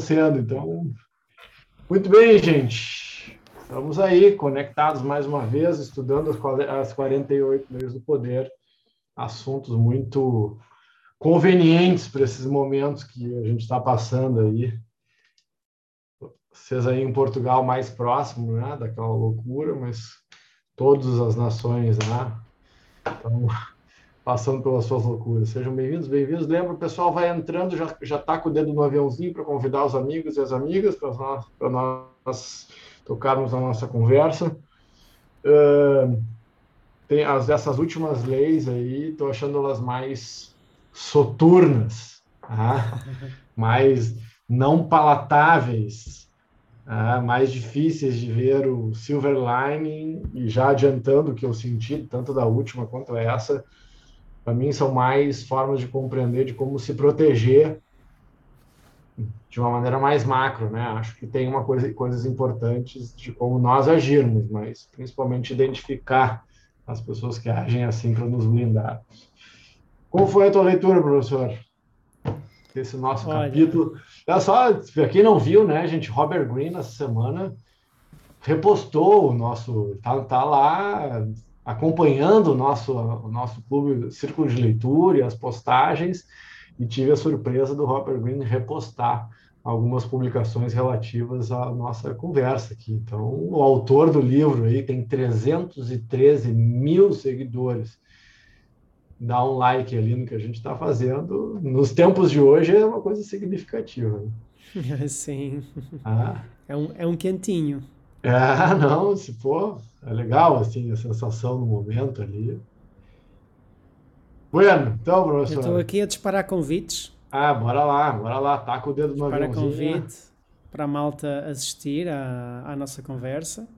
sendo. Então, muito bem, gente. Estamos aí, conectados mais uma vez, estudando as 48 leis do poder, assuntos muito convenientes para esses momentos que a gente está passando aí. Vocês aí em Portugal mais próximo, né, daquela loucura, mas todas as nações, né, estão passando pelas suas loucuras. Sejam bem-vindos, bem-vindos. Lembra, o pessoal vai entrando, já já está com o dedo no aviãozinho para convidar os amigos e as amigas para nós, nós tocarmos a nossa conversa. Uh, tem as dessas últimas leis aí, estou achando elas mais soturnas, tá? mais não palatáveis, tá? mais difíceis de ver o silver lining, e já adiantando o que eu senti, tanto da última quanto essa, para mim são mais formas de compreender de como se proteger de uma maneira mais macro, né? Acho que tem uma coisa, coisas importantes de como nós agirmos, mas principalmente identificar as pessoas que agem assim para nos blindar. Como foi a tua leitura, professor? Esse nosso Olha. capítulo. É só, para quem não viu, né, gente, Robert Greene essa semana repostou o nosso, tá, tá lá acompanhando o nosso, o nosso clube Círculo de Leitura e as postagens, e tive a surpresa do Robert Greene repostar algumas publicações relativas à nossa conversa aqui. Então, o autor do livro aí tem 313 mil seguidores. Dá um like ali no que a gente está fazendo. Nos tempos de hoje é uma coisa significativa. Né? Sim. Ah. É, um, é um quentinho. É, não, se for, é legal, assim, a sensação no momento ali. Bueno, então, professor. Eu estou aqui a disparar convites. Ah, bora lá, bora lá, com o dedo no Para convite para a malta assistir à, à nossa conversa.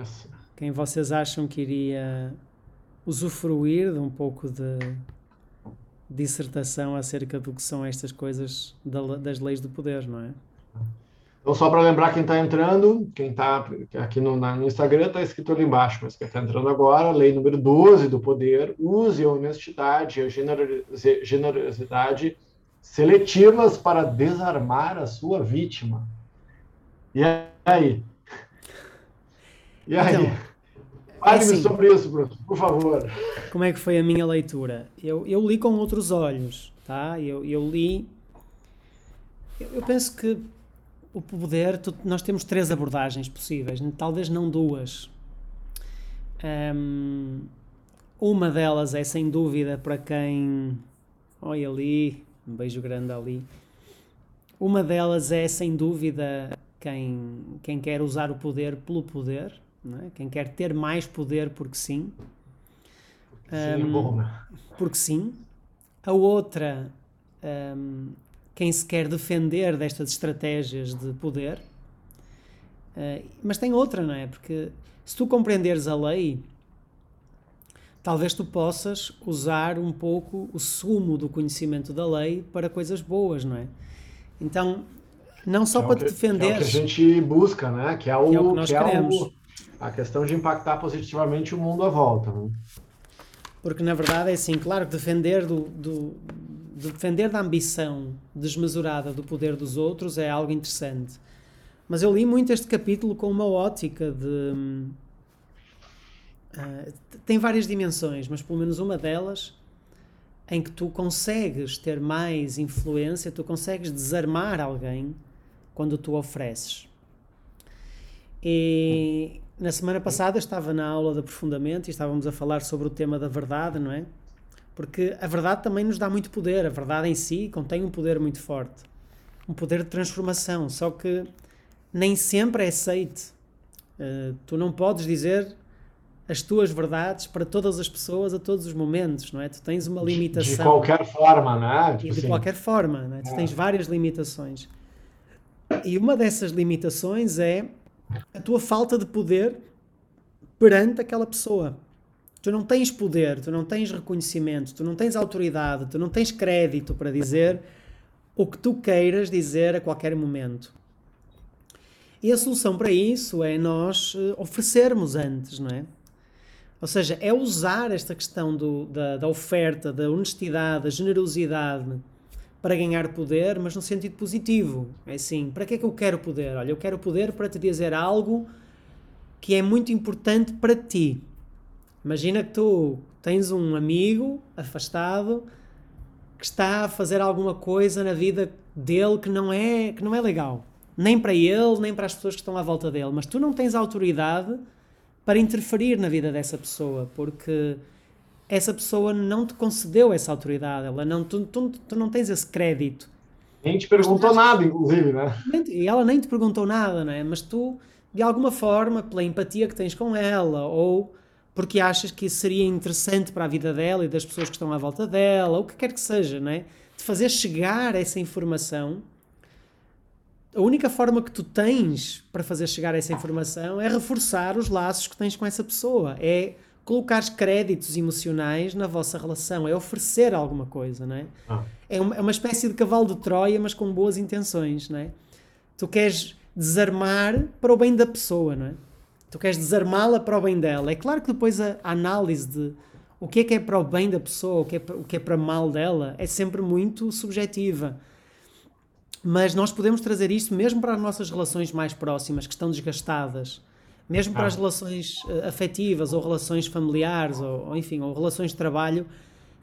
Essa. Quem vocês acham que iria usufruir de um pouco de dissertação acerca do que são estas coisas das leis do poder, não é? Então, só para lembrar quem está entrando, quem está aqui no, no Instagram está escrito ali embaixo, mas quem está entrando agora, lei número 12 do poder, use a honestidade e a generosidade seletivas para desarmar a sua vítima. E aí? E aí? Então, Fale-me assim, sobre isso, Bruno, por favor. Como é que foi a minha leitura? Eu, eu li com outros olhos, tá? Eu, eu li... Eu, eu penso que o poder, nós temos três abordagens possíveis, talvez não duas. Um, uma delas é sem dúvida para quem. Olha ali, um beijo grande ali. Uma delas é sem dúvida quem, quem quer usar o poder pelo poder, é? quem quer ter mais poder porque sim. Sim, um, é bom, né? Porque sim. A outra um, quem se quer defender destas estratégias de poder. Uh, mas tem outra, não é? Porque se tu compreenderes a lei, talvez tu possas usar um pouco o sumo do conhecimento da lei para coisas boas, não é? Então, não só é para te defender. É o que a gente busca, né? Que é o que, é o que nós que queremos. É o, a questão de impactar positivamente o mundo à volta. Né? Porque, na verdade, é assim, claro que defender do, do defender da ambição desmesurada do poder dos outros é algo interessante. Mas eu li muito este capítulo com uma ótica de. Uh, tem várias dimensões, mas pelo menos uma delas em que tu consegues ter mais influência, tu consegues desarmar alguém quando tu ofereces. E na semana passada estava na aula de aprofundamento e estávamos a falar sobre o tema da verdade, não é? Porque a verdade também nos dá muito poder, a verdade em si contém um poder muito forte, um poder de transformação, só que nem sempre é aceite. Uh, tu não podes dizer as tuas verdades para todas as pessoas a todos os momentos, não é? Tu tens uma limitação. De qualquer forma, não é? Tipo de assim. qualquer forma, não é? Tu tens várias limitações. E uma dessas limitações é a tua falta de poder perante aquela pessoa. Tu não tens poder, tu não tens reconhecimento, tu não tens autoridade, tu não tens crédito para dizer o que tu queiras dizer a qualquer momento. E a solução para isso é nós eh, oferecermos antes, não é? Ou seja, é usar esta questão do, da, da oferta, da honestidade, da generosidade para ganhar poder, mas no sentido positivo. É assim, para que é que eu quero poder? Olha, eu quero poder para te dizer algo que é muito importante para ti. Imagina que tu tens um amigo afastado que está a fazer alguma coisa na vida dele que não é que não é legal, nem para ele, nem para as pessoas que estão à volta dele, mas tu não tens autoridade para interferir na vida dessa pessoa, porque essa pessoa não te concedeu essa autoridade, ela não, tu, tu, tu não tens esse crédito. Nem te perguntou nada, inclusive, né? E ela nem te perguntou nada, né? Mas tu, de alguma forma, pela empatia que tens com ela, ou porque achas que isso seria interessante para a vida dela e das pessoas que estão à volta dela, ou o que quer que seja, né? De fazer chegar essa informação. A única forma que tu tens para fazer chegar essa informação é reforçar os laços que tens com essa pessoa. É colocar créditos emocionais na vossa relação, é oferecer alguma coisa, não é? Ah. É, uma, é uma espécie de cavalo de Troia, mas com boas intenções, não é? Tu queres desarmar para o bem da pessoa, não é? Tu queres desarmá-la para o bem dela. É claro que depois a, a, análise de o que é que é para o bem da pessoa, o que é, o que é para mal dela, é sempre muito subjetiva. Mas nós podemos trazer isto mesmo para as nossas relações mais próximas, que estão desgastadas mesmo para ah. as relações uh, afetivas ou relações familiares ou, ou, enfim, ou relações de trabalho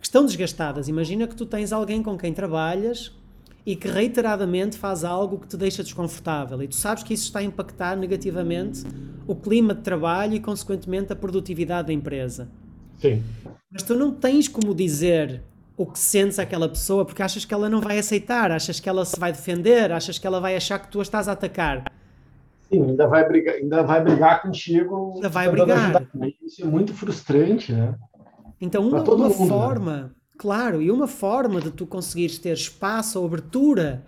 que estão desgastadas. Imagina que tu tens alguém com quem trabalhas e que reiteradamente faz algo que te deixa desconfortável e tu sabes que isso está a impactar negativamente o clima de trabalho e consequentemente a produtividade da empresa. Sim. Mas tu não tens como dizer o que sentes àquela pessoa porque achas que ela não vai aceitar, achas que ela se vai defender, achas que ela vai achar que tu a estás a atacar. Sim, ainda vai brigar, ainda vai brigar contigo. Ainda vai brigar. Isso é muito frustrante, né? Então, uma, uma mundo, né? forma, né? claro, e uma forma de tu conseguires ter espaço ou abertura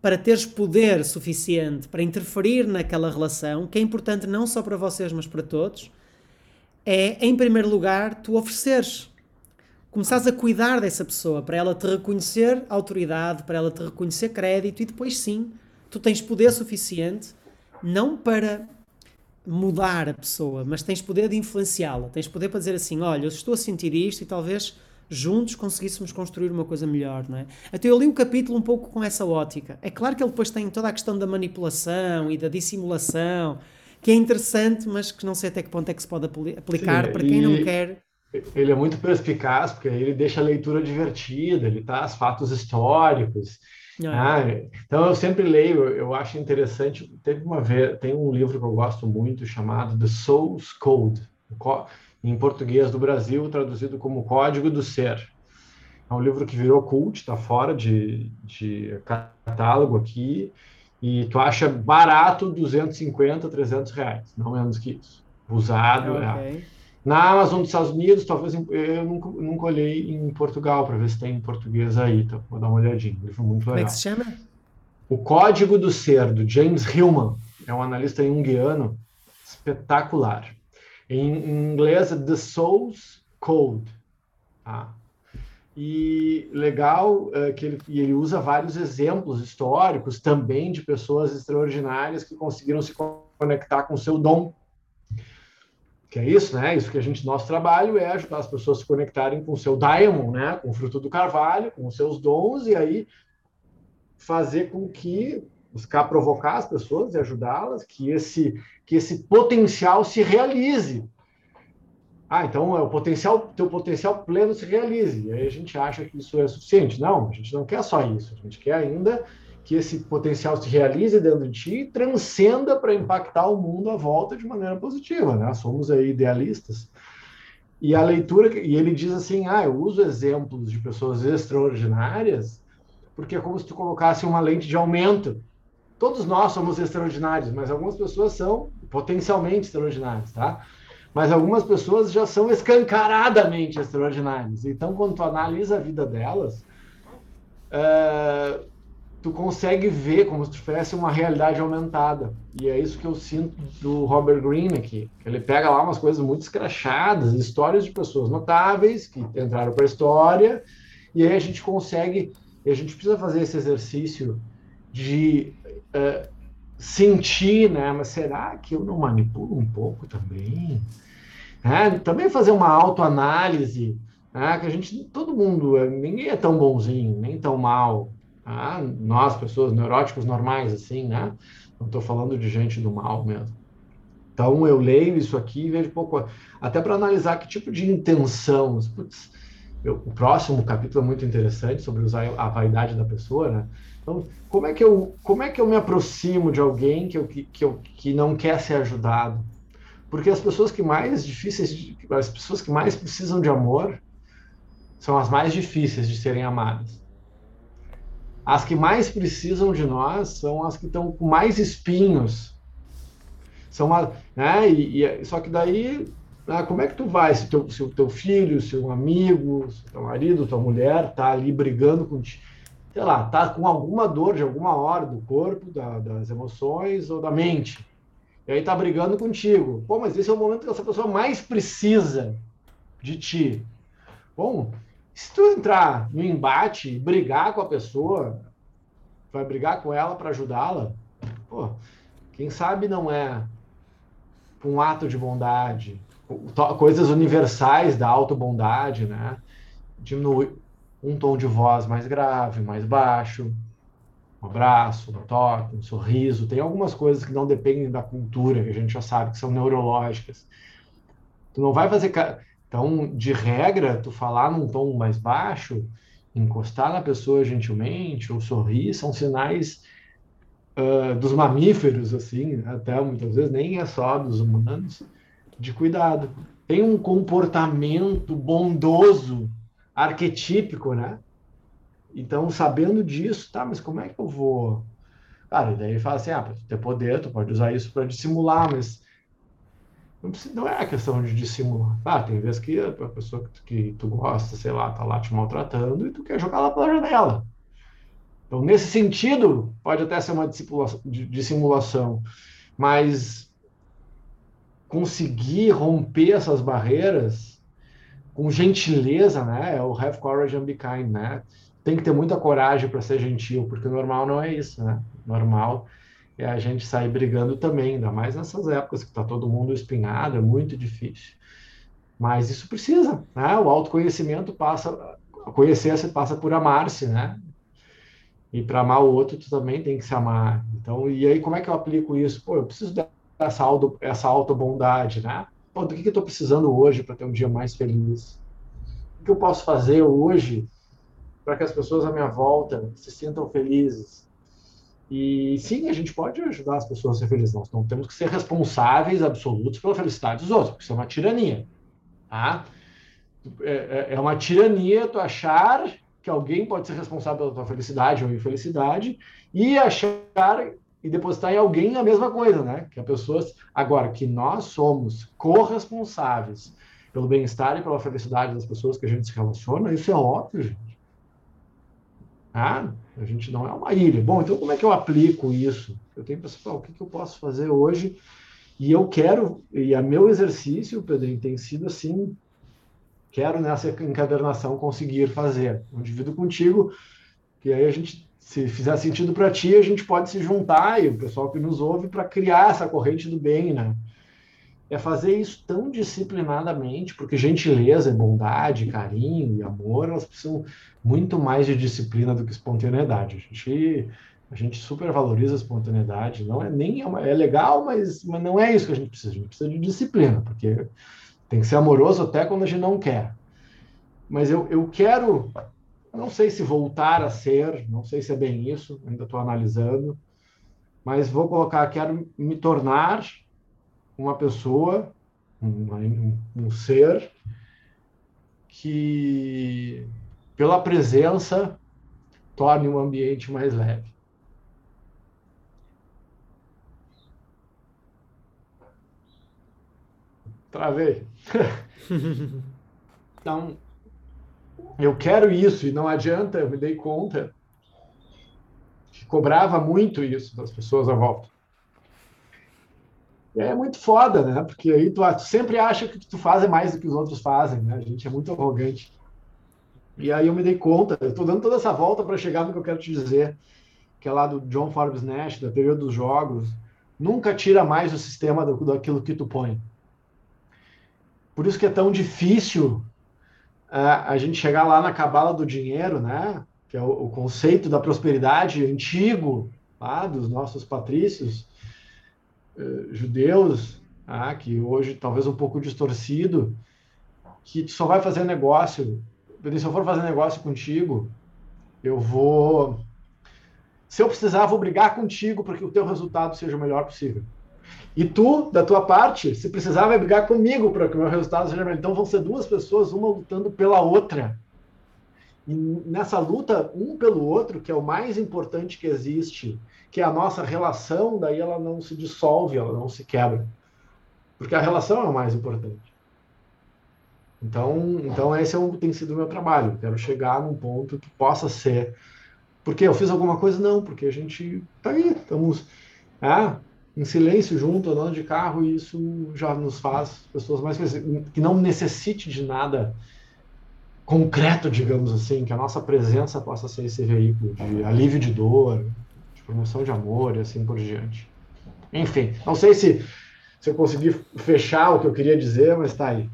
para teres poder suficiente para interferir naquela relação, que é importante não só para vocês, mas para todos, é, em primeiro lugar, tu ofereceres. Começares a cuidar dessa pessoa, para ela te reconhecer autoridade, para ela te reconhecer crédito, e depois sim, tu tens poder suficiente não para mudar a pessoa, mas tens poder de influenciá-la. Tens poder para dizer assim: olha, eu estou a sentir isto e talvez juntos conseguíssemos construir uma coisa melhor, não é? Até eu li o capítulo um pouco com essa ótica. É claro que ele depois tem toda a questão da manipulação e da dissimulação, que é interessante, mas que não sei até que ponto é que se pode aplicar Sim, para quem não quer. Ele é muito perspicaz, porque ele deixa a leitura divertida, ele traz fatos históricos, ah, então eu sempre leio, eu acho interessante. Teve uma vez, tem um livro que eu gosto muito chamado The Soul's Code, em português do Brasil, traduzido como Código do Ser. É um livro que virou cult, está fora de, de catálogo aqui, e tu acha barato 250, 300 reais, não menos que isso. Usado, é. Okay. é. Na Amazon dos Estados Unidos, talvez eu nunca, nunca olhei em Portugal para ver se tem em português aí, então vou dar uma olhadinha. Um livro muito legal. Como é que se chama? O Código do Ser, do James Hillman. É um analista junguiano espetacular. Em, inglês, The Soul's Code. Tá? E legal é, que ele, ele usa vários exemplos históricos também de pessoas extraordinárias que conseguiram se conectar com seu dom que é isso, né? Isso que a gente, nosso trabalho é ajudar as pessoas a se conectarem com o seu diamond, né? Com o fruto do carvalho, com os seus dons, e aí fazer com que buscar provocar as pessoas e ajudá-las, que esse que esse potencial se realize. Ah, então é o potencial, teu potencial pleno se realize. E aí a gente acha que isso é suficiente. Não, a gente não quer só isso. A gente quer ainda que esse potencial se realize dentro de ti e transcenda para impactar o mundo à volta de maneira positiva, né? Somos aí idealistas. E a leitura, e ele diz assim: ah, eu uso exemplos de pessoas extraordinárias, porque é como se tu colocasse uma lente de aumento. Todos nós somos extraordinários, mas algumas pessoas são potencialmente extraordinárias, tá? Mas algumas pessoas já são escancaradamente extraordinárias. Então, quando tu analisa a vida delas, uh, tu consegue ver como se tivesse uma realidade aumentada. E é isso que eu sinto do Robert Greene aqui. Ele pega lá umas coisas muito escrachadas, histórias de pessoas notáveis que entraram para a história, e aí a gente consegue, e a gente precisa fazer esse exercício de uh, sentir, né? Mas será que eu não manipulo um pouco também? É, também fazer uma autoanálise, né? que a gente, todo mundo, ninguém é tão bonzinho, nem tão mal, Ah, nós, pessoas neuróticos normais, assim, né? Não estou falando de gente do mal mesmo. Então eu leio isso aqui e vejo pouco, até para analisar que tipo de intenção. Putz, eu, o próximo capítulo é muito interessante sobre usar a vaidade da pessoa, né? Então, como é que eu, como é que eu me aproximo de alguém que, eu, que, que, eu, que não quer ser ajudado? Porque as pessoas que mais difíceis, as pessoas que mais precisam de amor são as mais difíceis de serem amadas. As que mais precisam de nós são as que estão com mais espinhos. São a, né? E, e, só que daí, né, como é que tu vai se, o teu filho, se um amigo, se teu marido, tua mulher tá ali brigando contigo, sei lá, tá com alguma dor de alguma hora do corpo, da, das emoções ou da mente. E aí tá brigando contigo. Pô, mas esse é o momento que essa pessoa mais precisa de ti. Bom, se tu entrar no embate brigar com a pessoa, vai brigar com ela para ajudá-la, pô, quem sabe não é um ato de bondade, coisas universais da auto-bondade, né? Diminui um tom de voz mais grave, mais baixo, um abraço, um toque, um sorriso. Tem algumas coisas que não dependem da cultura, que a gente já sabe que são neurológicas. Tu não vai fazer então, de regra, tu falar num tom mais baixo, encostar na pessoa gentilmente ou sorrir são sinais uh, dos mamíferos, assim, até muitas vezes nem é só dos humanos, de cuidado. Tem um comportamento bondoso, arquetípico, né? Então, sabendo disso, tá, mas como é que eu vou? Cara, daí ele fala assim: ah, para ter poder, tu pode usar isso para dissimular, mas não, precisa, não é a questão de dissimular. Ah, tem vezes que a pessoa que, que tu gosta, sei lá, tá lá te maltratando e tu quer jogar lá pela janela. Então, nesse sentido, pode até ser uma dissimulação, mas conseguir romper essas barreiras com gentileza, né? É o have courage and be kind, né? Tem que ter muita coragem para ser gentil, porque normal não é isso, né? Normal é a gente sair brigando também, ainda mais nessas épocas que está todo mundo espinhado, é muito difícil. Mas isso precisa, né? O autoconhecimento passa, conhecer-se passa por amar-se, né? E para amar o outro, tu também tem que se amar. Então, e aí como é que eu aplico isso? Pô, eu preciso dessa auto, essa auto-bondade, né? Pô, do que, eu estou precisando hoje para ter um dia mais feliz? O que eu posso fazer hoje para que as pessoas à minha volta se sintam felizes? E sim, a gente pode ajudar as pessoas a ser felizes. Nós não temos que ser responsáveis absolutos pela felicidade dos outros, porque isso é uma tirania. Tá? É, é, é uma tirania tu achar que alguém pode ser responsável pela tua felicidade ou infelicidade e achar e depositar em alguém a mesma coisa, né? Que a pessoa agora que nós somos corresponsáveis pelo bem-estar e pela felicidade das pessoas que a gente se relaciona, isso é óbvio, gente. Ah, a gente não é uma ilha. Bom, então como é que eu aplico isso? Eu tenho que pensar, o que, que eu posso fazer hoje? E eu quero, e a meu exercício, Pedrinho, tem sido assim, quero nessa encadernação conseguir fazer. Eu divido contigo, que aí a gente, se fizer sentido para ti, a gente pode se juntar, e o pessoal que nos ouve, para criar essa corrente do bem, né? É fazer isso tão disciplinadamente, porque gentileza, bondade, carinho e amor, elas precisam muito mais de disciplina do que espontaneidade. A gente, a gente super valoriza a espontaneidade. Não é nem é, legal, mas, mas não é isso que a gente precisa. A gente precisa de disciplina, porque tem que ser amoroso até quando a gente não quer. Mas eu, eu quero, não sei se voltar a ser, não sei se é bem isso, ainda estou analisando, mas vou colocar, quero me tornar uma pessoa, um, um, um ser que pela presença, torne o ambiente mais leve. Travei. então, eu quero isso e não adianta, eu me dei conta que cobrava muito isso das pessoas à volta. E é muito foda, né? Porque aí tu, tu sempre acha que o que tu faz é mais do que os outros fazem, né? A gente é muito arrogante. E aí eu me dei conta, eu estou dando toda essa volta para chegar no que eu quero te dizer, que é lá do John Forbes Nash, da teoria dos jogos. Nunca tira mais o sistema do, daquilo que tu põe. Por isso que é tão difícil uh, a gente chegar lá na cabala do dinheiro, né? que é o, o conceito da prosperidade antigo, lá dos nossos patrícios eh, judeus, ah, que hoje talvez um pouco distorcido, que tu só vai fazer negócio, se eu for fazer negócio contigo, eu vou se eu precisar, vou brigar contigo para que o teu resultado seja o melhor possível. E tu, da tua parte, se precisar, vai brigar comigo para que o meu resultado seja melhor. Então vão ser duas pessoas, uma lutando pela outra. E nessa luta, um pelo outro, que é o mais importante que existe, que é a nossa relação, daí ela não se dissolve, ela não se quebra. Porque a relação é o mais importante. Então, então esse é um, tem sido o meu trabalho. Quero chegar num ponto que possa ser porque eu fiz alguma coisa? Não, porque a gente tá aí, estamos é, em silêncio junto, andando de carro, e isso já nos faz pessoas mais que não necessite de nada concreto, digamos assim, que a nossa presença possa ser esse veículo de alívio de dor, de promoção de amor e assim por diante. Enfim, não sei se, se eu consegui fechar o que eu queria dizer, mas está aí.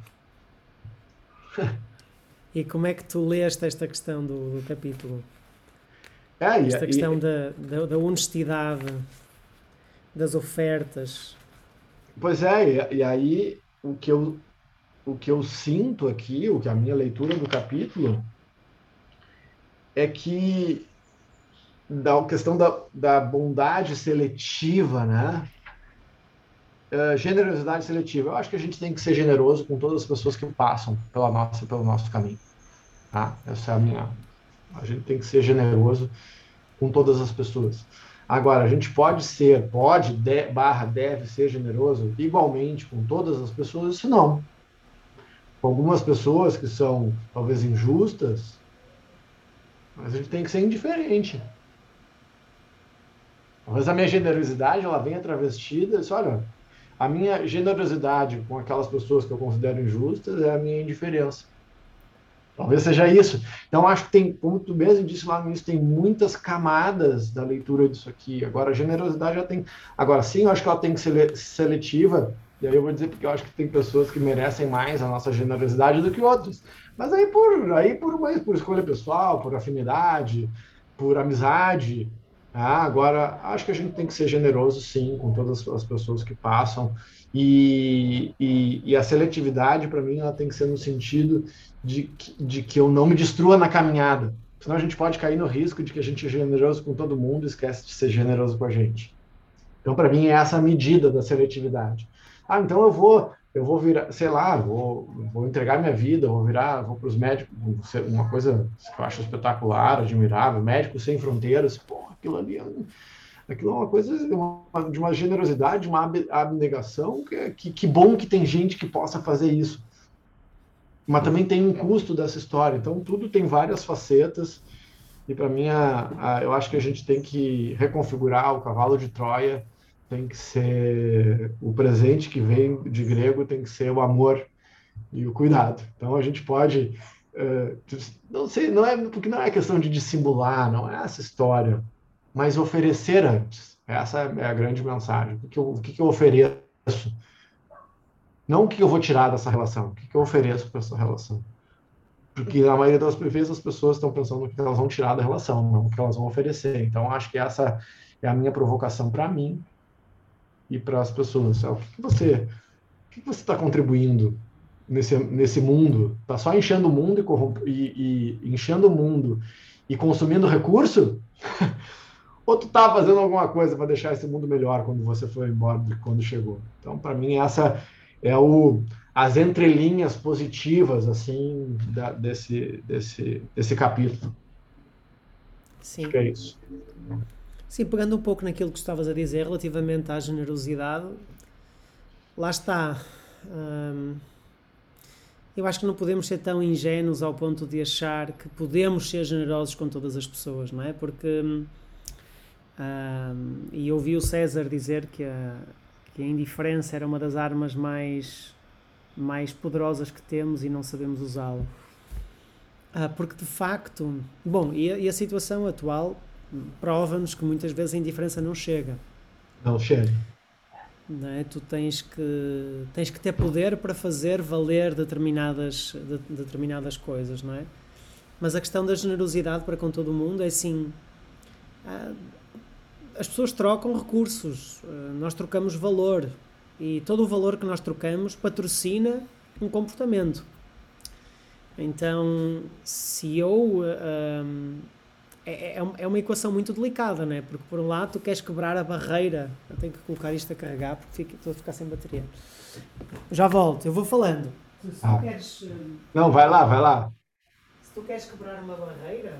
E como é que tu leste esta questão do, do capítulo? É, Esta e, questão e, da, da, da, honestidade das ofertas. Pois é, e, e, aí o que, eu, o que eu sinto aqui, o que a minha leitura do capítulo, é que da questão da, da bondade seletiva, né? Uh, generosidade seletiva. Eu acho que a gente tem que ser generoso com todas as pessoas que passam pela nossa, pelo nosso caminho. Tá? Essa é a minha. A gente tem que ser generoso com todas as pessoas. Agora, a gente pode ser, pode, de, barra, deve ser generoso igualmente com todas as pessoas, se não. Com algumas pessoas que são talvez injustas, mas a gente tem que ser indiferente. Talvez a minha generosidade ela venha travestida, disse, olha, a minha generosidade com aquelas pessoas que eu considero injustas é a minha indiferença. Talvez seja isso. Então, acho que tem, como tu mesmo disse lá no início, tem muitas camadas da leitura disso aqui. Agora, a generosidade já tem. Agora, sim, eu acho que ela tem que ser seletiva. E aí eu vou dizer porque eu acho que tem pessoas que merecem mais a nossa generosidade do que outras. Mas aí por, aí por, mais por escolha pessoal, por afinidade, por amizade. Ah, agora, acho que a gente tem que ser generoso, sim, com todas as pessoas que passam. E, e, e a seletividade, para mim, ela tem que ser no sentido de, de que eu não me destrua na caminhada. Senão a gente pode cair no risco de que a gente é generoso com todo mundo e esquece de ser generoso com a gente. Então, para mim, é essa a medida da seletividade. Ah, então eu vou, eu vou virar, sei lá, vou, vou entregar minha vida, vou virar, vou para os médicos, uma coisa que eu acho espetacular, admirável, Médicos Sem Fronteiras, pô, aquilo ali é Aquilo é uma coisa de uma generosidade, uma abnegação, que, que, que bom que tem gente que possa fazer isso. Mas também tem um custo dessa história. Então, tudo tem várias facetas. E para mim, a, a, eu acho que a gente tem que reconfigurar o cavalo de Troia. Tem que ser o presente que vem de grego, tem que ser o amor e o cuidado. Então, a gente pode. Uh, não sei, não é porque não é questão de dissimular, não é essa história mas oferecer antes. Essa é a grande mensagem. O que eu, o que eu ofereço? Não o que eu vou tirar dessa relação, o que eu ofereço para essa relação. Porque na maioria das vezes as pessoas estão pensando no que elas vão tirar da relação, não o que elas vão oferecer. Então, acho que essa é a minha provocação para mim e para as pessoas. É o que, você o que, você está contribuindo nesse, nesse mundo? Está só enchendo o mundo e, e, e enchendo o mundo e consumindo recurso? ou tu tá fazendo alguma coisa para deixar esse mundo melhor quando você foi embora do que quando chegou. Então, para mim, essa é o as entrelinhas positivas assim da, desse desse desse capítulo. Sim. É isso. Sim, pegando um pouco naquilo que estavas a dizer relativamente à generosidade, lá está. Hum, eu acho que não podemos ser tão ingênuos ao ponto de achar que podemos ser generosos com todas as pessoas, não é? Porque hum, um, e ouvi o César dizer que a, que a indiferença era uma das armas mais, mais poderosas que temos e não sabemos usá-la. Uh, porque de facto, bom, e a, e a situação atual prova-nos que muitas vezes a indiferença não chega. Não chega. Não é? Tu tens que, tens que ter poder para fazer valer determinadas, de, determinadas coisas, não é? Mas a questão da generosidade para com todo o mundo é assim. Ah, as pessoas trocam recursos, ah, nós trocamos valor e todo o valor que nós trocamos patrocina um comportamento. Então, se eu. Um, é, é, é uma equação muito delicada, não é? Porque, por um lado, tu queres quebrar a barreira. Eu tenho que colocar isto a carregar porque fico, estou a ficar sem bateria. Já volto, eu vou falando. Se ah. queres. Um, não, vai lá, vai lá. Se tu queres quebrar uma barreira,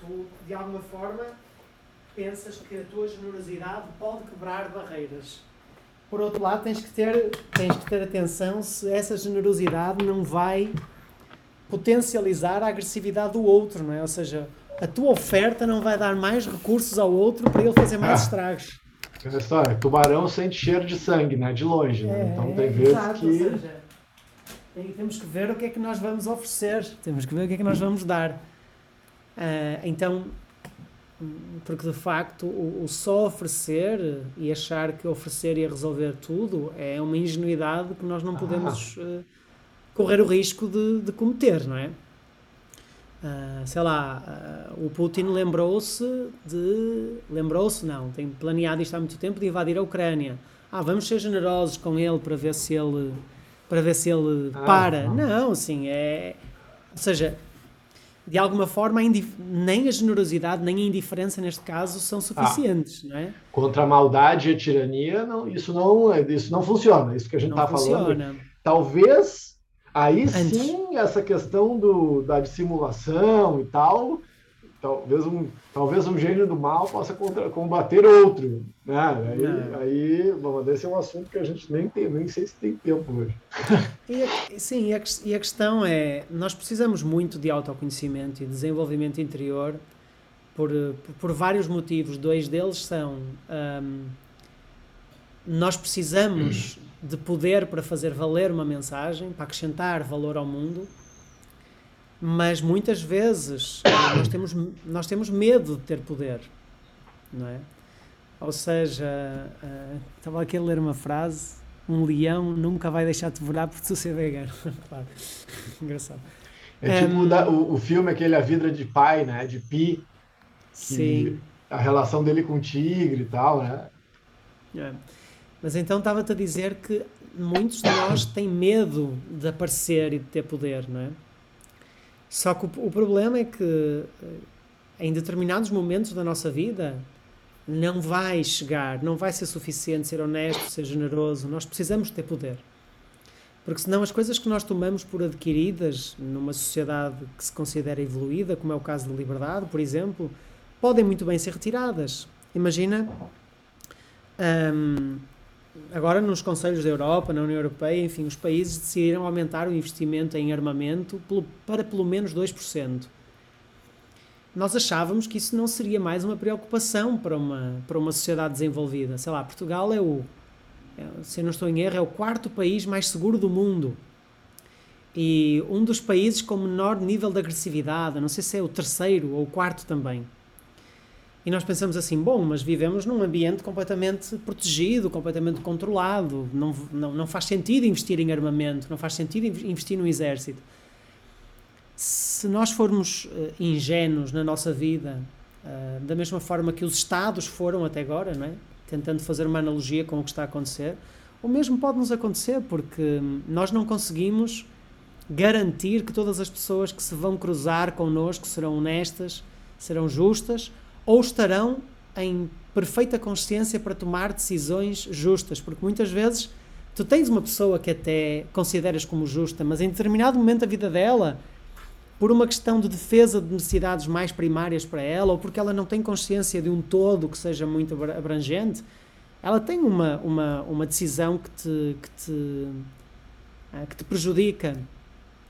tu, de alguma forma, pensas que a tua generosidade pode quebrar barreiras por outro lado, tens que ter, tens que ter atenção se essa generosidade não vai potencializar a agressividade do outro, não é? Ou seja, a tua oferta não vai dar mais recursos ao outro para ele fazer mais ah. estragos. Essa história, tubarão sente cheiro de sangue, né? De longe, né? É, então tem vezes exato, que. Ou seja, temos que ver o que é que nós vamos oferecer, temos que ver o que é que nós vamos dar. Uh, então, porque de facto o, o, só oferecer e achar que oferecer ia resolver tudo é uma ingenuidade que nós não podemos ah. uh, correr o risco de, de cometer, não é? Uh, sei lá, uh, o Putin lembrou-se de. Lembrou-se, não, tem planeado isto há muito tempo de invadir a Ucrânia. Ah, vamos ser generosos com ele para ver se ele. para ver se ele ah, para. Não, não assim, é. Ou seja, de alguma forma, nem a generosidade, nem a indiferença, neste caso, são suficientes, ah, não é? Contra a maldade e a tirania, não, isso, não, isso não funciona, isso que a gente está falando. Talvez, aí Antes. sim, essa questão do, da dissimulação e tal, talvez um, talvez um gênio do mal possa contra, combater outro. Né? Aí, é. aí bom, esse é um assunto que a gente nem tem, nem sei se tem tempo hoje. E a, sim, e a, e a questão é, nós precisamos muito de autoconhecimento e desenvolvimento interior por, por, por vários motivos. Dois deles são um, nós precisamos de poder para fazer valer uma mensagem, para acrescentar valor ao mundo mas muitas vezes eh, nós temos, nós temos medo de ter poder, não é? Ou seja, uh, estava aqui a ler uma frase: um leão nunca vai deixar-te voar por tu ser vegano. claro. Engraçado. É tipo um, da, o, o filme aquele A Vida de Pai, né? De Pi. Sim. A relação dele com o tigre e tal, né? É. Mas então estava-te a dizer que muitos de nós têm medo de aparecer e de ter poder, não é? Só que o, o problema é que eh, em determinados momentos da nossa vida não vai chegar, não vai ser suficiente ser honesto, ser generoso. Nós precisamos ter poder. Porque senão as coisas que nós tomamos por adquiridas numa sociedade que se considera evoluída, como é o caso da liberdade, por exemplo, podem muito bem ser retiradas. Imagina hum, agora nos Conselhos da Europa, na União Europeia, enfim, os países decidiram aumentar o investimento em armamento para pelo menos 2%. Nós achávamos que isso não seria mais uma preocupação para uma, para uma sociedade desenvolvida. Sei lá, Portugal é o, é, se eu não estou em erro, é o quarto país mais seguro do mundo. E um dos países com menor nível de agressividade, não sei se é o terceiro ou o quarto também. E nós pensamos assim, bom, mas vivemos num ambiente completamente protegido, completamente controlado, não, não, não faz sentido investir em armamento, não faz sentido investir no exército. Se nós formos uh, ingênuos na nossa vida, uh, da mesma forma que os Estados foram até agora, não é? tentando fazer uma analogia com o que está a acontecer, o mesmo pode nos acontecer, porque nós não conseguimos garantir que todas as pessoas que se vão cruzar connosco serão honestas, serão justas ou estarão em perfeita consciência para tomar decisões justas, porque muitas vezes tu tens uma pessoa que até consideras como justa, mas em determinado momento da vida dela, por uma questão de defesa de necessidades mais primárias para ela, ou porque ela não tem consciência de um todo que seja muito abrangente, ela tem uma, uma, uma decisão que te, que, te, ah, que te prejudica.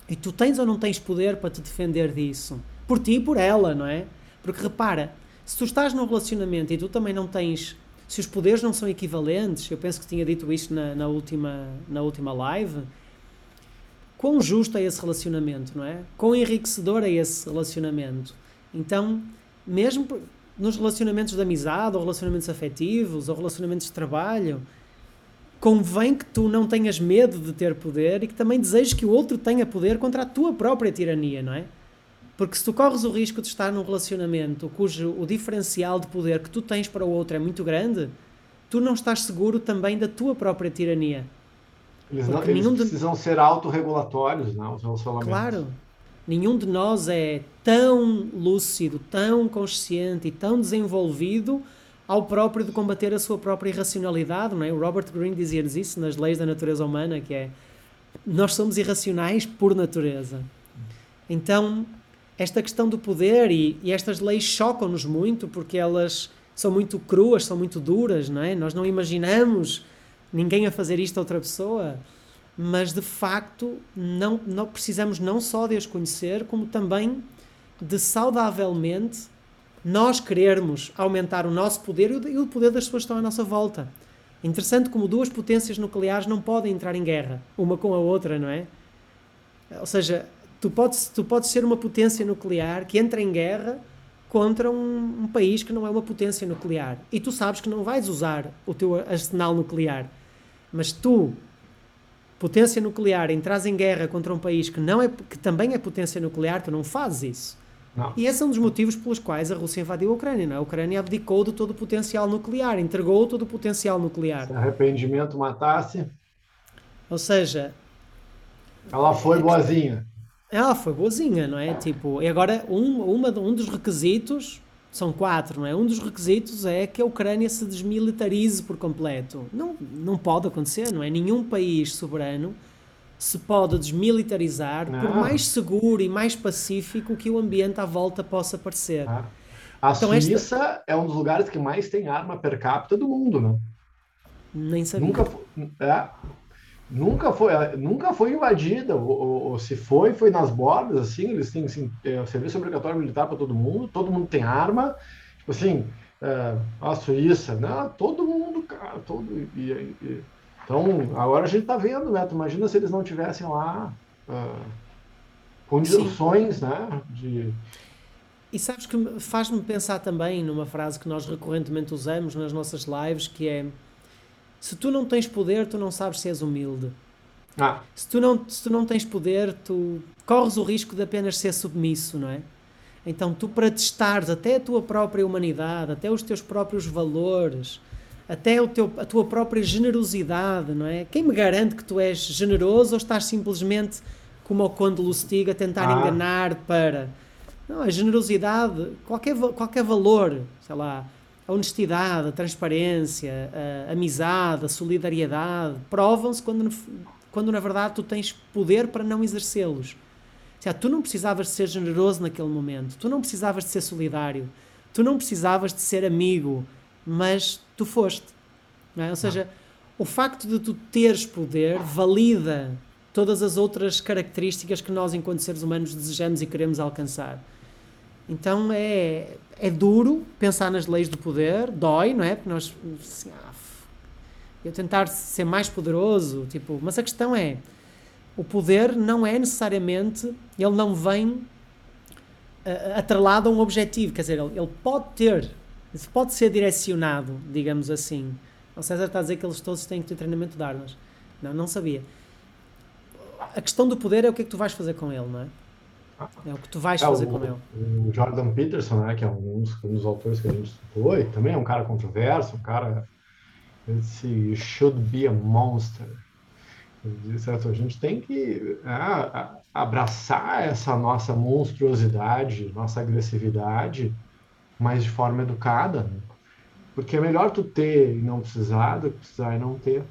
E tu tens ou não tens poder para te defender disso? Por ti e por ela, não é? Porque repara, se tu estás num relacionamento e tu também não tens. Se os poderes não são equivalentes, eu penso que tinha dito isto na, na, última, na última live. Quão justo é esse relacionamento, não é? Quão enriquecedor é esse relacionamento? Então, mesmo nos relacionamentos de amizade, ou relacionamentos afetivos, ou relacionamentos de trabalho, convém que tu não tenhas medo de ter poder e que também desejes que o outro tenha poder contra a tua própria tirania, não é? Porque se tu corres o risco de estar num relacionamento cujo o diferencial de poder que tu tens para o outro é muito grande, tu não estás seguro também da tua própria tirania. Eles, não, eles precisam ser autorregulatórios, não, os relacionamentos. Claro. Nenhum de nós é tão lúcido, tão consciente e tão desenvolvido ao próprio de combater a sua própria irracionalidade, não é? O Robert Greene dizia-nos isso nas leis da natureza humana, que é nós somos irracionais por natureza. Então, esta questão do poder e, e estas leis chocam-nos muito porque elas são muito cruas, são muito duras, não é? Nós não imaginamos ninguém a fazer isto a outra pessoa, mas de facto não, não precisamos não só de as conhecer, como também de saudavelmente nós querermos aumentar o nosso poder e o poder das pessoas que estão à nossa volta. Interessante como duas potências nucleares não podem entrar em guerra, uma com a outra, não é? Ou seja, tu podes, tu podes ser uma potência nuclear que entra em guerra contra um, um, país que não é uma potência nuclear. E tu sabes que não vais usar o teu arsenal nuclear. Mas tu, potência nuclear, entras em guerra contra um país que, não é, que também é potência nuclear, tu não fazes isso. Não. E esse é um dos motivos pelos quais a Rússia invadiu a Ucrânia. Não é? A Ucrânia abdicou de todo o potencial nuclear, entregou todo o potencial nuclear. Se arrependimento matasse. Ou seja. Ela foi boazinha. Ela foi boazinha, não é? Tipo, e agora um, uma, um dos requisitos, são quatro, não é? Um dos requisitos é que a Ucrânia se desmilitarize por completo. Não, não pode acontecer, não é? Nenhum país soberano se pode desmilitarizar não. por mais seguro e mais pacífico que o ambiente à volta possa parecer. Ah. A então, Suíça esta... é um dos lugares que mais tem arma per capita do mundo, né? Nem sabia. Nunca, é, nunca foi, nunca foi invadida, ou, ou, se foi, foi nas bordas, assim, eles têm assim, é, serviço obrigatório militar para todo mundo, todo mundo tem arma, tipo assim, é, a Suíça, né? todo mundo, cara, todo, e, e, então, agora a gente está vendo, né, tu imagina se eles não tivessem lá uh, condições, Sim. né, de... E sabes que faz-me pensar também numa frase que nós recorrentemente usamos nas nossas lives, que é se tu não tens poder, tu não sabes se és humilde. Ah. Se, tu não, se tu não tens poder, tu corres o risco de apenas ser submisso, não é? Então, tu para testares até a tua própria humanidade, até os teus próprios valores, até o teu, a tua própria generosidade, não é? Quem me garante que tu és generoso ou estás simplesmente como o Conde Lustig a tentar ah. enganar para... Não, a generosidade, qualquer, qualquer valor, sei lá, a honestidade, a transparência, a amizade, a solidariedade, provam-se quando, quando na verdade tu tens poder para não exercê-los. Tu não precisavas de ser generoso naquele momento, tu não precisavas de ser solidário, tu não precisavas de ser amigo, mas tu foste. É? Ou seja, o facto de tu teres poder valida todas as outras características que nós, enquanto seres humanos, desejamos e queremos alcançar. Então é, é duro pensar nas leis do poder, dói, não é? Porque nós. Assim, ah, eu tentar ser mais poderoso, tipo, mas a questão é: o poder não é necessariamente, ele não vem uh, atrelado a um objetivo, quer dizer, ele, ele pode ter, pode ser direcionado, digamos assim. O César está a dizer que eles todos têm que ter treinamento de armas. Não, não sabia. A questão do poder é o que é que tu vais fazer com ele, não é? É o que tu vais é, fazer o, com ele. O Jordan Peterson, né, que é um dos, um dos autores que a gente foi, também é um cara controverso, um cara. You should be a monster. Ele certo, a gente tem que é, abraçar essa nossa monstruosidade, nossa agressividade, mas de forma educada. Né? Porque é melhor tu ter e não precisar do que precisar e não ter.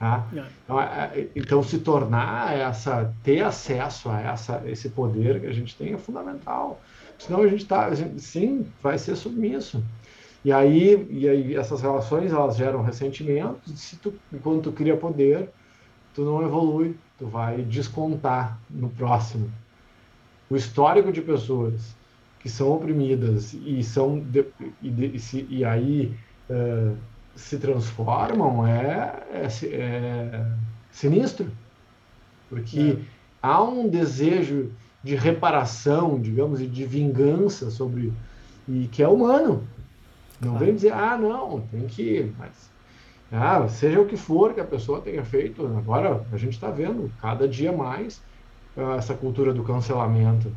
Tá? É. Então, é, é, então, se tornar essa, ter acesso a essa, esse poder que a gente tem é fundamental. Senão a gente está, sim, vai ser submisso. E aí, e aí essas relações elas geram ressentimento. Se tu, quando tu cria poder, tu não evolui, tu vai descontar no próximo. O histórico de pessoas que são oprimidas e são e, de, e, aí uh, se transformam é, é, é sinistro. Porque é. há um desejo de reparação, digamos, e de vingança sobre. e que é humano. Não claro. vem dizer, ah, não, tem que. Mas, ah, seja o que for que a pessoa tenha feito, agora a gente está vendo cada dia mais uh, essa cultura do cancelamento.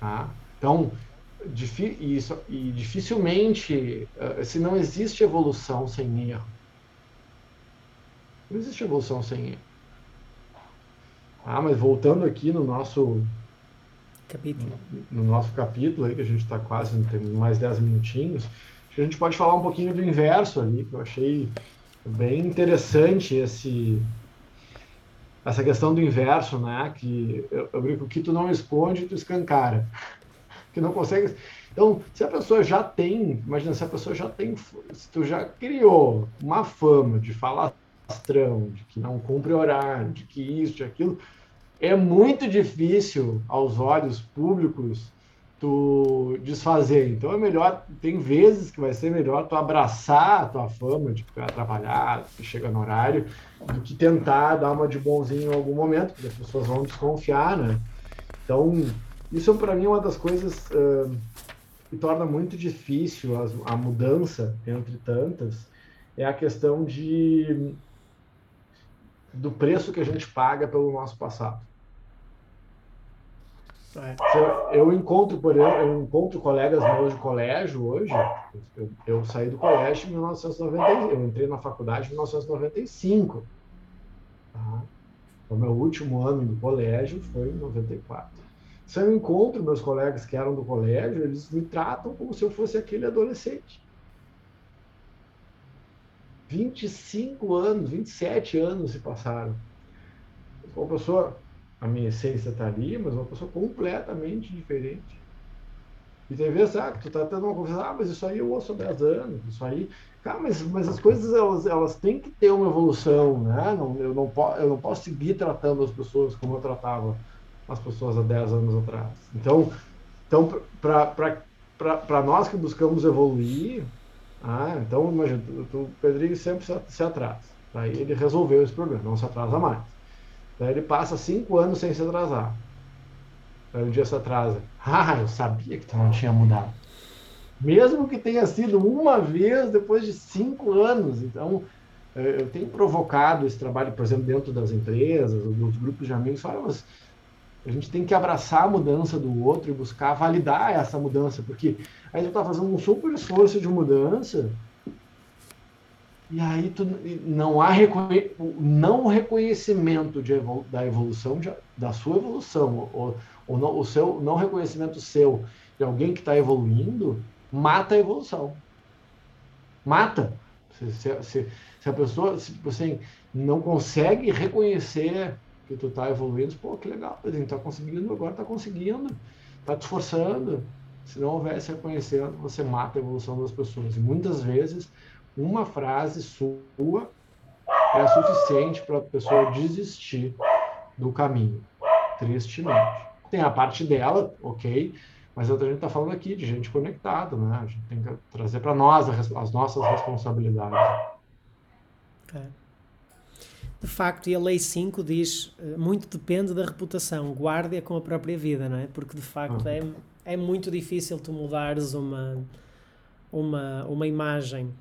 Tá? Então, isso, e dificilmente, eh, se não existe evolução sem erro. Não existe evolução sem erro. Ah, mas voltando aqui no nosso capítulo, no, no nosso capítulo aí, que a gente está quase, tem mais 10 minutinhos, a gente pode falar um pouquinho do inverso ali, que eu achei bem interessante esse essa questão do inverso, né? Que eu, eu brinco que tu não esconde, tu escancara. Que não consegue. Então, se a pessoa já tem, imagina se a pessoa já tem, se tu já criou uma fama de falastrão, de que não cumpre horário, de que isso, de aquilo, é muito difícil aos olhos públicos tu desfazer. Então é melhor, tem vezes que vai ser melhor tu abraçar a tua fama de vai trabalhar, que chega no horário, do que tentar dar uma de bonzinho em algum momento, porque as pessoas vão desconfiar, né? Então, isso para mim é uma das coisas uh, que torna muito difícil a, a mudança entre tantas, é a questão de do preço que a gente paga pelo nosso passado. É. Eu encontro, por exemplo, eu encontro colegas meus de colégio hoje. Eu, eu saí do colégio em 1995, eu entrei na faculdade em 1995. Tá? O meu último ano do colégio foi em 94. Se eu encontro meus colegas que eram do colégio, eles me tratam como se eu fosse aquele adolescente. 25 anos, 27 anos se passaram. Uma pessoa a minha essência está ali, mas uma pessoa completamente diferente. E tem vezes, ah, tu tá tendo uma conversa, ah, mas isso aí eu ouço há 10 anos, isso aí. Cara, mas, mas as coisas elas, elas têm que ter uma evolução, né? Não, eu, não eu não posso seguir tratando as pessoas como eu tratava as pessoas há 10 anos atrás. Então, então para nós que buscamos evoluir, ah, então imagina, o Pedrinho sempre se, atrasa. Aí ele resolveu esse problema, não se atrasa mais. Daí ele passa cinco anos sem se atrasar. Aí um dia se atrasa. Ah, eu sabia que tu não tinha mudado. Mesmo que tenha sido uma vez depois de cinco anos. Então, eu tenho provocado esse trabalho, por exemplo, dentro das empresas, dos grupos de amigos. Fala, mas a gente tem que abraçar a mudança do outro e buscar validar essa mudança, porque aí tu está fazendo um super esforço de mudança e aí tu, não há reconhe, não reconhecimento de da evolução, de, da sua evolução, ou, ou não, o seu não reconhecimento seu de alguém que está evoluindo, mata a evolução. Mata. Se, se, se, se a pessoa assim, não consegue reconhecer que tu está evoluindo, pô, que legal, gente está conseguindo, agora está conseguindo, está te esforçando. Se não houvesse reconhecendo, você mata a evolução das pessoas. E muitas vezes uma frase sua é suficiente para a pessoa desistir do caminho, tristemente. Tem a parte dela, ok, mas a gente está falando aqui de gente conectada, né? A gente tem que trazer para nós as nossas responsabilidades. É. De facto, e a Lei 5 diz eh, muito depende da reputação, guarde-a com a própria vida, não é? Porque de facto é, é muito difícil tu mudares uma, uma, uma imagem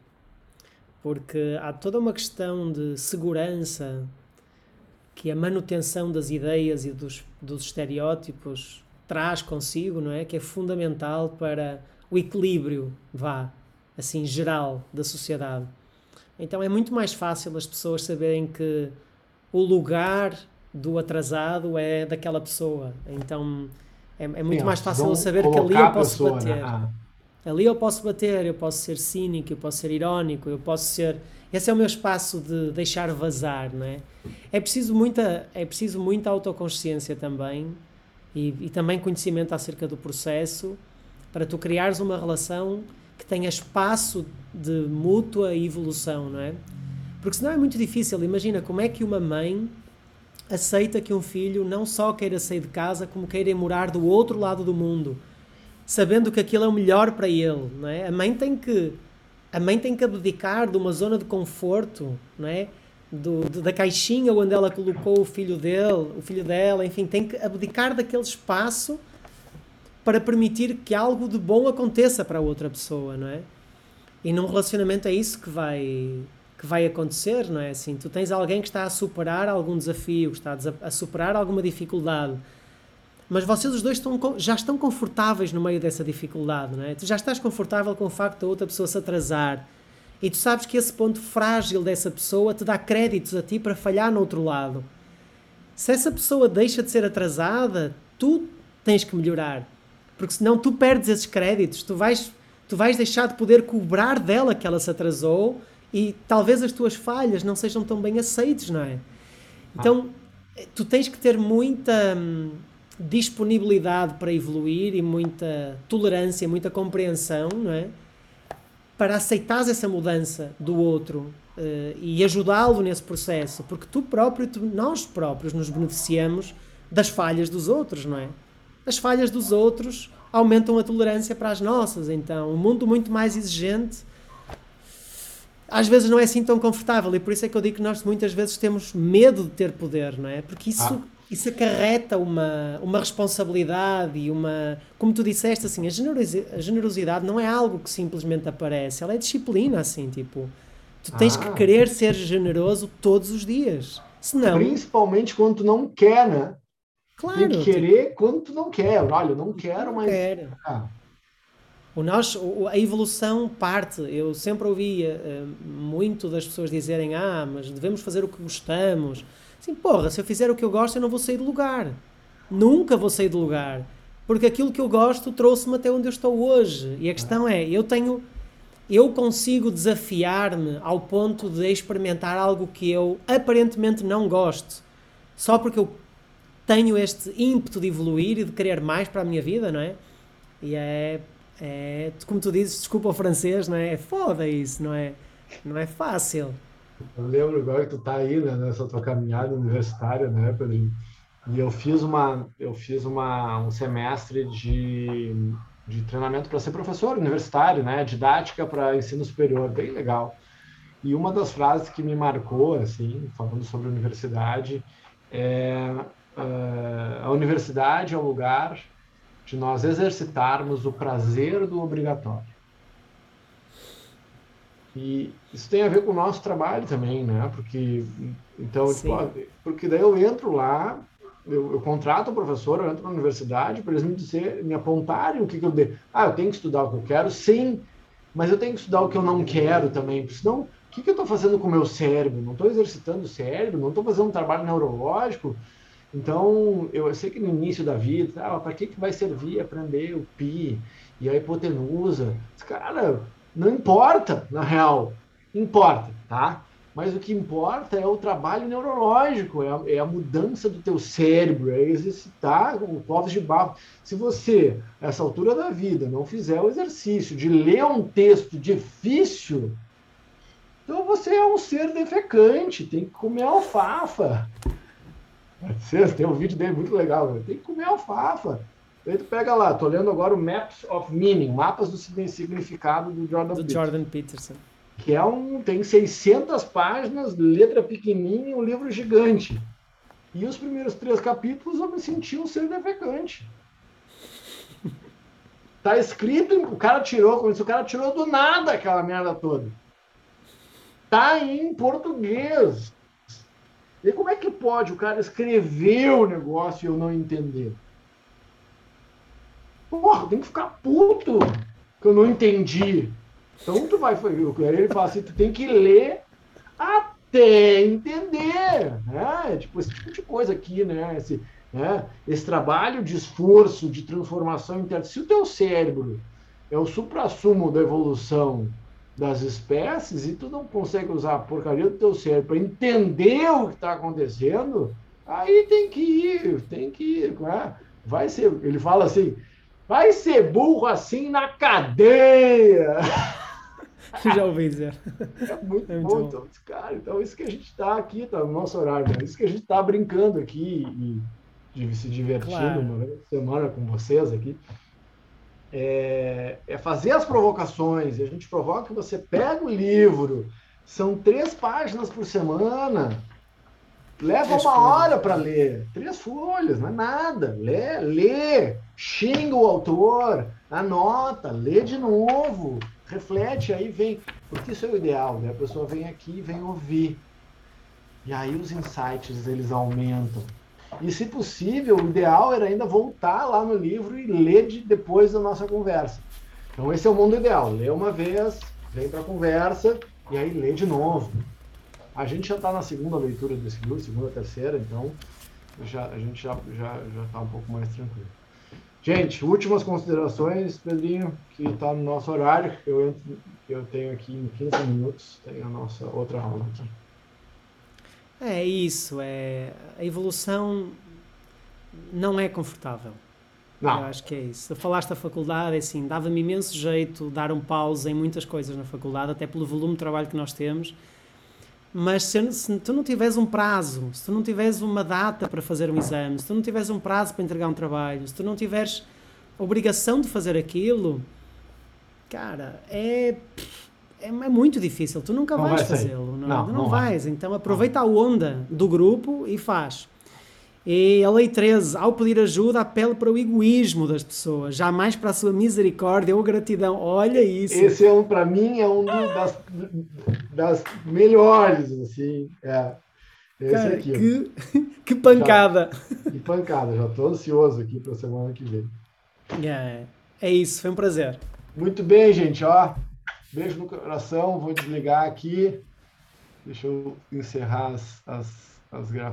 porque há toda uma questão de segurança que a manutenção das ideias e dos, dos estereótipos traz consigo, não é? Que é fundamental para o equilíbrio, vá, assim, geral da sociedade. Então é muito mais fácil as pessoas saberem que o lugar do atrasado é daquela pessoa. Então é, é muito Sim, mais fácil saber que ali eu posso pessoa, bater. Né? Ah. Ali eu posso bater, eu posso ser cínico, eu posso ser irónico, eu posso ser. Esse é o meu espaço de deixar vazar, não é? É preciso muita, é preciso muita autoconsciência também e, e também conhecimento acerca do processo para tu criares uma relação que tenha espaço de mútua evolução, não é? Porque senão é muito difícil. Imagina como é que uma mãe aceita que um filho não só queira sair de casa, como queira morar do outro lado do mundo sabendo que aquilo é o melhor para ele, não é? A mãe tem que a mãe tem que abdicar de uma zona de conforto, não é? Do, da caixinha onde ela colocou o filho dele, o filho dela, enfim, tem que abdicar daquele espaço para permitir que algo de bom aconteça para a outra pessoa, não é? E num relacionamento é isso que vai que vai acontecer, não é? Assim, tu tens alguém que está a superar algum desafio, que está a superar alguma dificuldade, mas vocês os dois estão, já estão confortáveis no meio dessa dificuldade, não é? Tu já estás confortável com o facto da outra pessoa se atrasar e tu sabes que esse ponto frágil dessa pessoa te dá créditos a ti para falhar no outro lado. Se essa pessoa deixa de ser atrasada, tu tens que melhorar. Porque senão tu perdes esses créditos, tu vais, tu vais deixar de poder cobrar dela que ela se atrasou e talvez as tuas falhas não sejam tão bem aceites, não é? Então, tu tens que ter muita hum, disponibilidade para evoluir e muita tolerância, muita compreensão, não é? Para aceitar essa mudança do outro uh, e ajudá-lo nesse processo, porque tu próprio, tu, nós próprios nos beneficiamos das falhas dos outros, não é? As falhas dos outros aumentam a tolerância para as nossas, então, um mundo muito mais exigente às vezes não é assim tão confortável e por isso é que eu digo que nós muitas vezes temos medo de ter poder, não é? Porque isso, ah. isso acarreta uma, uma responsabilidade e uma. Como tu disseste, assim, a generosidade, a generosidade não é algo que simplesmente aparece, ela é disciplina, assim, tipo. Tu tens ah. que querer ser generoso todos os dias. Senão... Principalmente quando tu não quer, né? Claro. Tem que querer tipo... quando tu não quer. Olha, eu não quero, mas. Quero. Ah. O nós, a evolução parte. Eu sempre ouvia uh, muito das pessoas dizerem: Ah, mas devemos fazer o que gostamos. Sim, porra, se eu fizer o que eu gosto, eu não vou sair do lugar. Nunca vou sair do lugar. Porque aquilo que eu gosto trouxe-me até onde eu estou hoje. E a questão é: eu tenho. Eu consigo desafiar-me ao ponto de experimentar algo que eu aparentemente não gosto, só porque eu tenho este ímpeto de evoluir e de querer mais para a minha vida, não é? E é é, como tu dizes, desculpa o francês, não é? É foda isso, não é? Não é fácil. Eu lembro agora que tu tá aí né, nessa tua caminhada universitária, né, Pedrinho? E eu fiz uma, eu fiz uma, um semestre de, de treinamento para ser professor universitário, né? Didática para ensino superior, bem legal. E uma das frases que me marcou, assim, falando sobre universidade, é a universidade é o lugar de nós exercitarmos o prazer do obrigatório. E isso tem a ver com o nosso trabalho também, né? Porque então, porque daí eu entro lá, eu, eu contrato o professor, eu entro na universidade para eles me dizer, me apontarem o que, que eu de... ah, eu tenho que estudar o que eu quero, sim, mas eu tenho que estudar o que eu não quero também, porque senão o que, que eu estou fazendo com o meu cérebro? Não estou exercitando o cérebro, não estou fazendo um trabalho neurológico, então, eu sei que no início da vida, ah, para que, que vai servir aprender o pi e a hipotenusa? Cara, não importa, na real. Importa, tá? Mas o que importa é o trabalho neurológico, é a, é a mudança do teu cérebro, é exercitar o povos de barro. Se você, essa altura da vida, não fizer o exercício de ler um texto difícil, então você é um ser defecante, tem que comer alfafa. Tem um vídeo dele muito legal. Né? Tem que comer alfafa. Aí tu pega lá, tô lendo agora o Maps of Meaning, mapas do significado do Jordan do Peterson. Jordan Peterson. Que é um, tem 600 páginas, letra pequenininha, um livro gigante. E os primeiros três capítulos eu me senti um ser defecante. Tá escrito, o cara tirou, como se o cara tirou do nada aquela merda toda. Tá em português. E como é que pode o cara escrever o negócio e eu não entender? Porra, tem que ficar puto que eu não entendi. Então tu vai, ele fala assim, tu tem que ler até entender, né? Tipo esse tipo de coisa aqui, né? Esse, né? Esse trabalho de esforço, de transformação interna. Se o teu cérebro é o supra-sumo da evolução das espécies e tu não consegue usar a porcaria do teu cérebro para entender o que está acontecendo, aí tem que ir, tem que ir. Né? Vai ser, ele fala assim, vai ser burro assim na cadeia. Já ouvi dizer. É muito, é muito bom, então, cara. Então, isso que a gente está aqui, tá no nosso horário, né? isso que a gente está brincando aqui e, e se divertindo claro. uma semana com vocês aqui é, é fazer as provocações. E a gente provoca que você pega o livro, são três páginas por semana. Leva três uma folhas. hora para ler. Três folhas, não é nada. Lê, lê, xinga o autor, anota, lê de novo, reflete, aí vem. Porque isso é o ideal, né? A pessoa vem aqui e vem ouvir. E aí os insights eles aumentam. E, se possível, o ideal era ainda voltar lá no livro e ler de, depois da nossa conversa. Então, esse é o mundo ideal. Lê uma vez, vem para a conversa e aí lê de novo. A gente já está na segunda leitura desse livro, segunda, terceira, então já, a gente já está já, já tá um pouco mais tranquilo. Gente, últimas considerações, Pedrinho, que está no nosso horário. Eu, entro, eu tenho aqui em 15 minutos, tem a nossa outra aula aqui. É isso, é a evolução não é confortável. Não. Eu acho que é isso. Falaste da faculdade, é assim, dava-me imenso jeito dar um pause em muitas coisas na faculdade, até pelo volume de trabalho que nós temos. Mas se, se, tu não tiveres um prazo, se tu não tiveres uma data para fazer um exame, se tu não tiveres um prazo para entregar um trabalho, se tu não tiveres obrigação de fazer aquilo, cara, é, é, é muito difícil. Tu nunca não vais fazê-lo. Não, não, não, não vais. Então aproveita a onda do grupo e faz. E a lei 13, ao pedir ajuda, apela para o egoísmo das pessoas, jamais para a sua misericórdia ou gratidão. Olha isso. Esse é um, para mim, é um das, das melhores, assim. É. Esse Cara, aqui. Que, que pancada. Já, que pancada, já estou ansioso aqui para a semana que vem. É, é isso, foi um prazer. Muito bem, gente, ó. Beijo no coração, vou desligar aqui. Deixa eu encerrar as, as, as gravações.